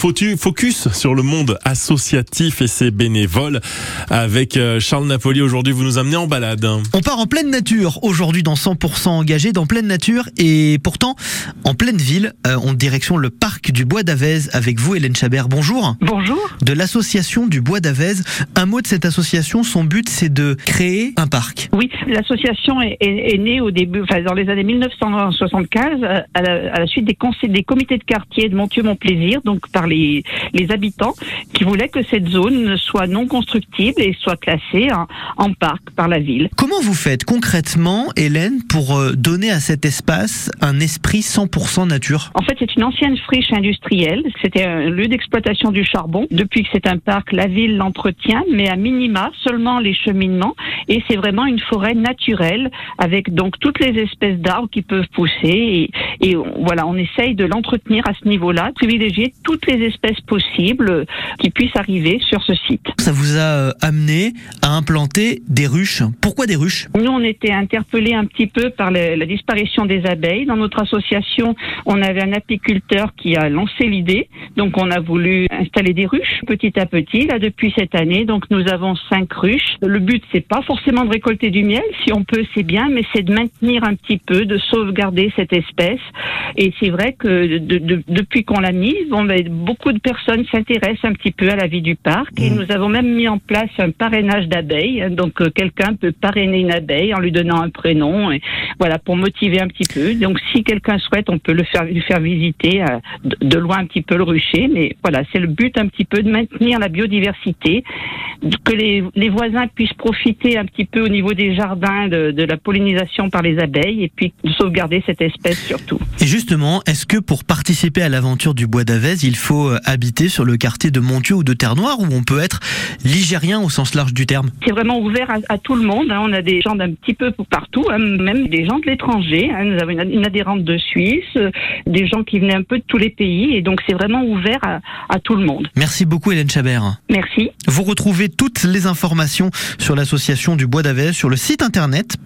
Focus sur le monde associatif et ses bénévoles avec euh, Charles Napoli. Aujourd'hui, vous nous amenez en balade. On part en pleine nature aujourd'hui dans 100% engagé dans pleine nature et pourtant en pleine ville. Euh, on direction le parc du Bois d'Avez avec vous, Hélène Chabert. Bonjour. Bonjour. De l'association du Bois d'Avez. Un mot de cette association. Son but, c'est de créer un parc. Oui, l'association est, est, est, née au début, enfin dans les années 1975 à la, à la suite des, conseils, des comités de quartier de Montieu-Mon-Plaisir, donc par les, les habitants qui voulaient que cette zone soit non constructible et soit classée en, en parc par la ville. Comment vous faites concrètement, Hélène, pour euh, donner à cet espace un esprit 100% nature? En fait, c'est une ancienne friche industrielle. C'était un lieu d'exploitation du charbon. Depuis que c'est un parc, la ville l'entretient, mais à minima seulement les cheminements. Et c'est vraiment une forêt naturelle avec donc toutes les espèces d'arbres qui peuvent pousser. Et, et voilà, on essaye de l'entretenir à ce niveau-là, privilégier toutes les espèces possibles qui puissent arriver sur ce site. Ça vous a euh, amené à implanter des ruches. Pourquoi des ruches? Nous, on était interpellés un petit peu par la, la disparition des abeilles. Dans notre association, on avait un apiculteur qui a lancé l'idée. Donc, on a voulu installer des ruches petit à petit, là, depuis cette année. Donc, nous avons cinq ruches. Le but, c'est pas forcément de récolter du miel. Si on peut, c'est bien, mais c'est de maintenir un petit peu, de sauvegarder cette espèce. Et c'est vrai que de, de, depuis qu'on l'a mise, bon, ben, beaucoup de personnes s'intéressent un petit peu à la vie du parc. Et nous avons même mis en place un parrainage d'abeilles. Donc, euh, quelqu'un peut parrainer une abeille en lui donnant un prénom. Et voilà, pour motiver un petit peu. Donc, si quelqu'un souhaite, on peut le faire, lui faire visiter euh, de, de loin un petit peu le rucher. Mais voilà, c'est le but un petit peu de maintenir la biodiversité, que les, les, voisins puissent profiter un petit peu au niveau des jardins de, de la pollinisation par les abeilles et puis de sauvegarder cette espèce surtout. Et justement, est-ce que pour participer à l'aventure du Bois d'Avez, il faut euh, habiter sur le quartier de Montieu ou de Terre-Noire où on peut être ligérien au sens large du terme? C'est vraiment ouvert à, à, tout le monde. Hein. On a des gens d'un petit peu partout, hein, même des gens de l'étranger. Hein. Nous avons une, une, adhérente de Suisse, euh, des gens qui venaient un peu de tous les pays. Et donc, c'est vraiment ouvert à, à, tout le monde. Merci beaucoup, Hélène Chabert. Merci. Vous retrouvez toutes les informations sur l'association du Bois d'Avez sur le site internet.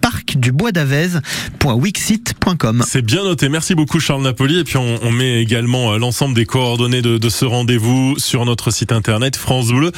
C'est bien noté. Merci beaucoup, Charles Napoli. Et puis, on, met également l'ensemble des coordonnées de, de ce rendez-vous sur notre site internet francebleu.fr.